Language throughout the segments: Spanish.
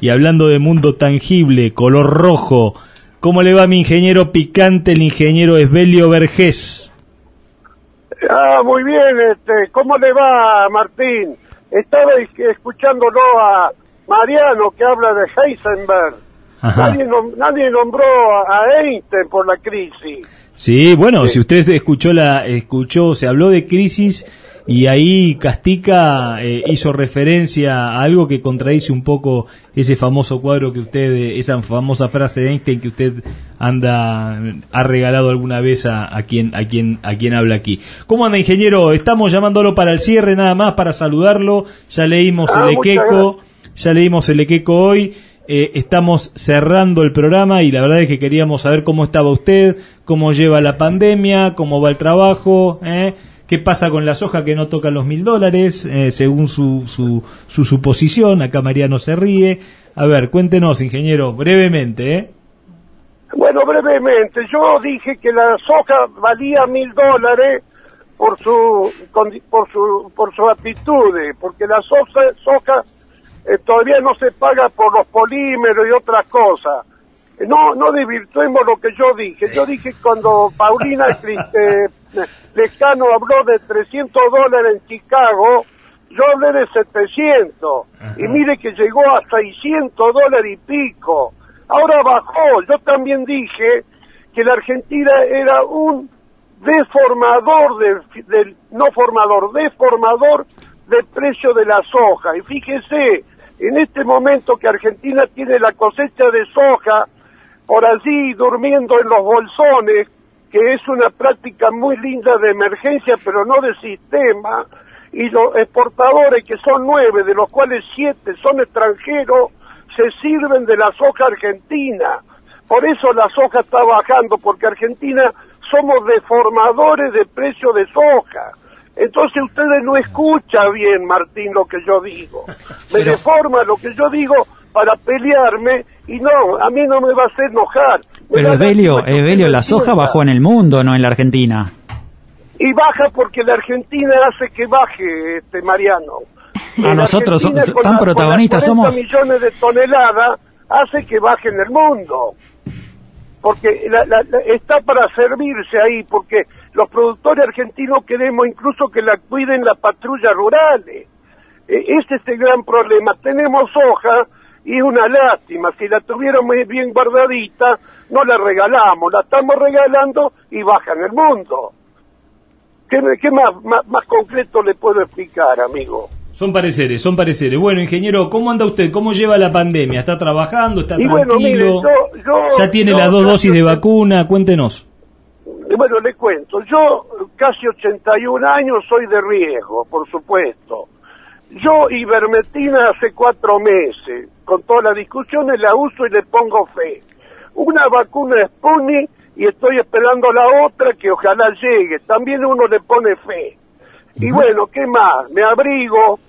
Y hablando de mundo tangible, color rojo, ¿cómo le va mi ingeniero picante, el ingeniero Esbelio Vergés? Ah, muy bien, este, ¿cómo le va, Martín? Estaba escuchándolo a Mariano que habla de Heisenberg. Nadie, nadie, nombró a Einstein por la crisis. Sí, bueno, si usted escuchó la escuchó, se habló de crisis y ahí Castica eh, hizo referencia a algo que contradice un poco ese famoso cuadro que usted, esa famosa frase de Einstein que usted anda ha regalado alguna vez a, quien a quien a quien habla aquí. ¿Cómo anda, ingeniero? Estamos llamándolo para el cierre nada más para saludarlo. Ya leímos ah, el equeco, ya leímos el equeco hoy. Eh, estamos cerrando el programa y la verdad es que queríamos saber cómo estaba usted, cómo lleva la pandemia, cómo va el trabajo, ¿eh? Qué pasa con la soja que no toca los mil dólares, eh, según su, su, su, suposición. Acá Mariano se ríe. A ver, cuéntenos, ingeniero, brevemente. ¿eh? Bueno, brevemente. Yo dije que la soja valía mil dólares por su, por su, por su actitud, porque la soja eh, todavía no se paga por los polímeros y otras cosas. No, no desvirtuemos lo que yo dije. Yo dije cuando Paulina eh, Lescano habló de 300 dólares en Chicago, yo hablé de 700. Y mire que llegó a 600 dólares y pico. Ahora bajó. Yo también dije que la Argentina era un deformador del, no formador, deformador del precio de la soja. Y fíjese, en este momento que Argentina tiene la cosecha de soja por allí durmiendo en los bolsones, que es una práctica muy linda de emergencia, pero no de sistema, y los exportadores, que son nueve, de los cuales siete son extranjeros, se sirven de la soja argentina. Por eso la soja está bajando, porque Argentina somos deformadores de precio de soja. Entonces ustedes no escuchan bien, Martín, lo que yo digo. Me deforma lo que yo digo para pelearme y no, a mí no me va a hacer enojar. Pero Evelio, Evelio, la soja bajó en el mundo, no en la Argentina. Y baja porque la Argentina hace que baje, este Mariano. A nosotros tan protagonistas somos. millones de toneladas hace que baje en el mundo. Porque está para servirse ahí, porque los productores argentinos queremos incluso que la cuiden las patrullas rurales. E, este es el gran problema. Tenemos hoja y es una lástima. Si la tuviéramos bien guardadita, no la regalamos. La estamos regalando y baja en el mundo. ¿Qué, qué más, más, concreto le puedo explicar, amigo? Son pareceres, son pareceres. Bueno, ingeniero, ¿cómo anda usted? ¿Cómo lleva la pandemia? ¿Está trabajando? ¿Está tranquilo? ¿Ya tiene las dos dosis de vacuna? Cuéntenos bueno, le cuento, yo casi 81 años soy de riesgo, por supuesto. Yo ivermectina hace cuatro meses, con todas las discusiones la uso y le pongo fe. Una vacuna Sputnik y estoy esperando la otra que ojalá llegue. También uno le pone fe. Y bueno, ¿qué más? Me abrigo,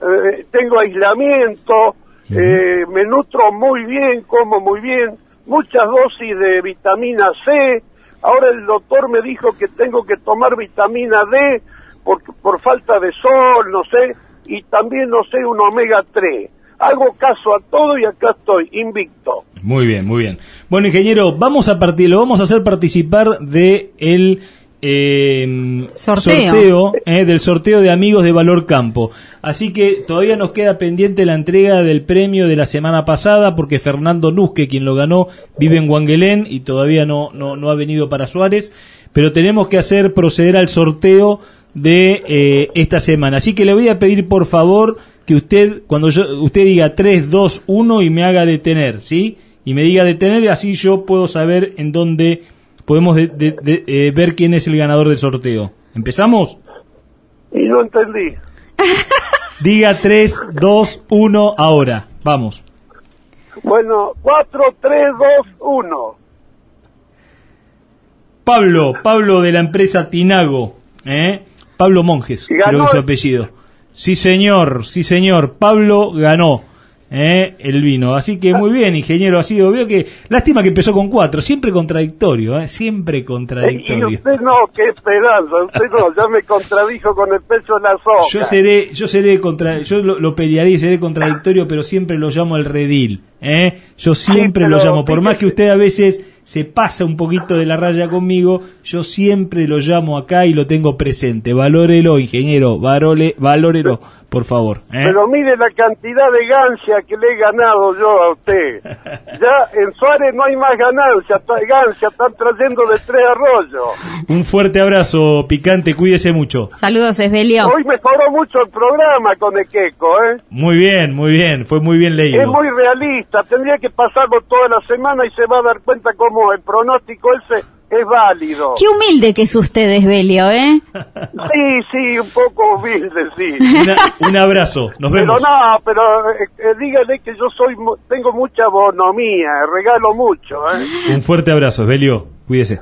eh, tengo aislamiento, eh, me nutro muy bien, como muy bien, muchas dosis de vitamina C, Ahora el doctor me dijo que tengo que tomar vitamina D por, por falta de sol, no sé, y también, no sé, un omega 3. Hago caso a todo y acá estoy, invicto. Muy bien, muy bien. Bueno, ingeniero, vamos a partir, lo vamos a hacer participar de el eh, sorteo, eh, del sorteo de amigos de Valor Campo. Así que todavía nos queda pendiente la entrega del premio de la semana pasada porque Fernando Nusque, quien lo ganó, vive en Wangelén y todavía no, no, no ha venido para Suárez. Pero tenemos que hacer proceder al sorteo de eh, esta semana. Así que le voy a pedir por favor que usted, cuando yo, usted diga 3, 2, 1 y me haga detener, ¿sí? Y me diga detener y así yo puedo saber en dónde podemos eh, ver quién es el ganador del sorteo. ¿Empezamos? Y no entendí. Diga 3, 2, 1 ahora. Vamos. Bueno, 4, 3, 2, 1. Pablo, Pablo de la empresa Tinago, ¿eh? Pablo Monjes, creo que es su apellido. Sí, señor, sí, señor. Pablo ganó. ¿eh? el vino. Así que muy bien, ingeniero, ha sido, veo que, lástima que empezó con cuatro, siempre contradictorio, ¿eh? siempre contradictorio. Y usted no, qué esperanza, usted no, ya me contradijo con el peso de la soja. Yo seré, yo seré contra, yo lo, lo pelearé y seré contradictorio, pero siempre lo llamo el redil, ¿eh? Yo siempre Sí, lo llamo, por más que usted a veces se pasa un poquito de la raya conmigo, yo siempre lo llamo acá y lo tengo presente. Valórelo, ingeniero, valore, valórelo, por favor. ¿eh? Pero mire la cantidad de gancia que le he ganado yo a usted. Ya en Suárez no hay más ganancia, gancia, están trayendo de tres arroyos. Un fuerte abrazo, picante, cuídese mucho. Saludos, Esbelio. Hoy mejoró mucho el programa con Equeco, ¿eh? Muy bien, muy bien, fue muy bien leído. Es muy realista, tendría que pasarlo toda la semana y se va a dar cuenta cómo el pronóstico ese es válido. Qué humilde que es usted, Esbelio, ¿eh? Sí, sí, un poco humilde, sí. Una- un abrazo, nos Pero vemos. no, pero eh, eh, dígale que yo soy, mu- tengo mucha bonomía, regalo mucho, ¿eh? Un fuerte abrazo, Belio, cuídese.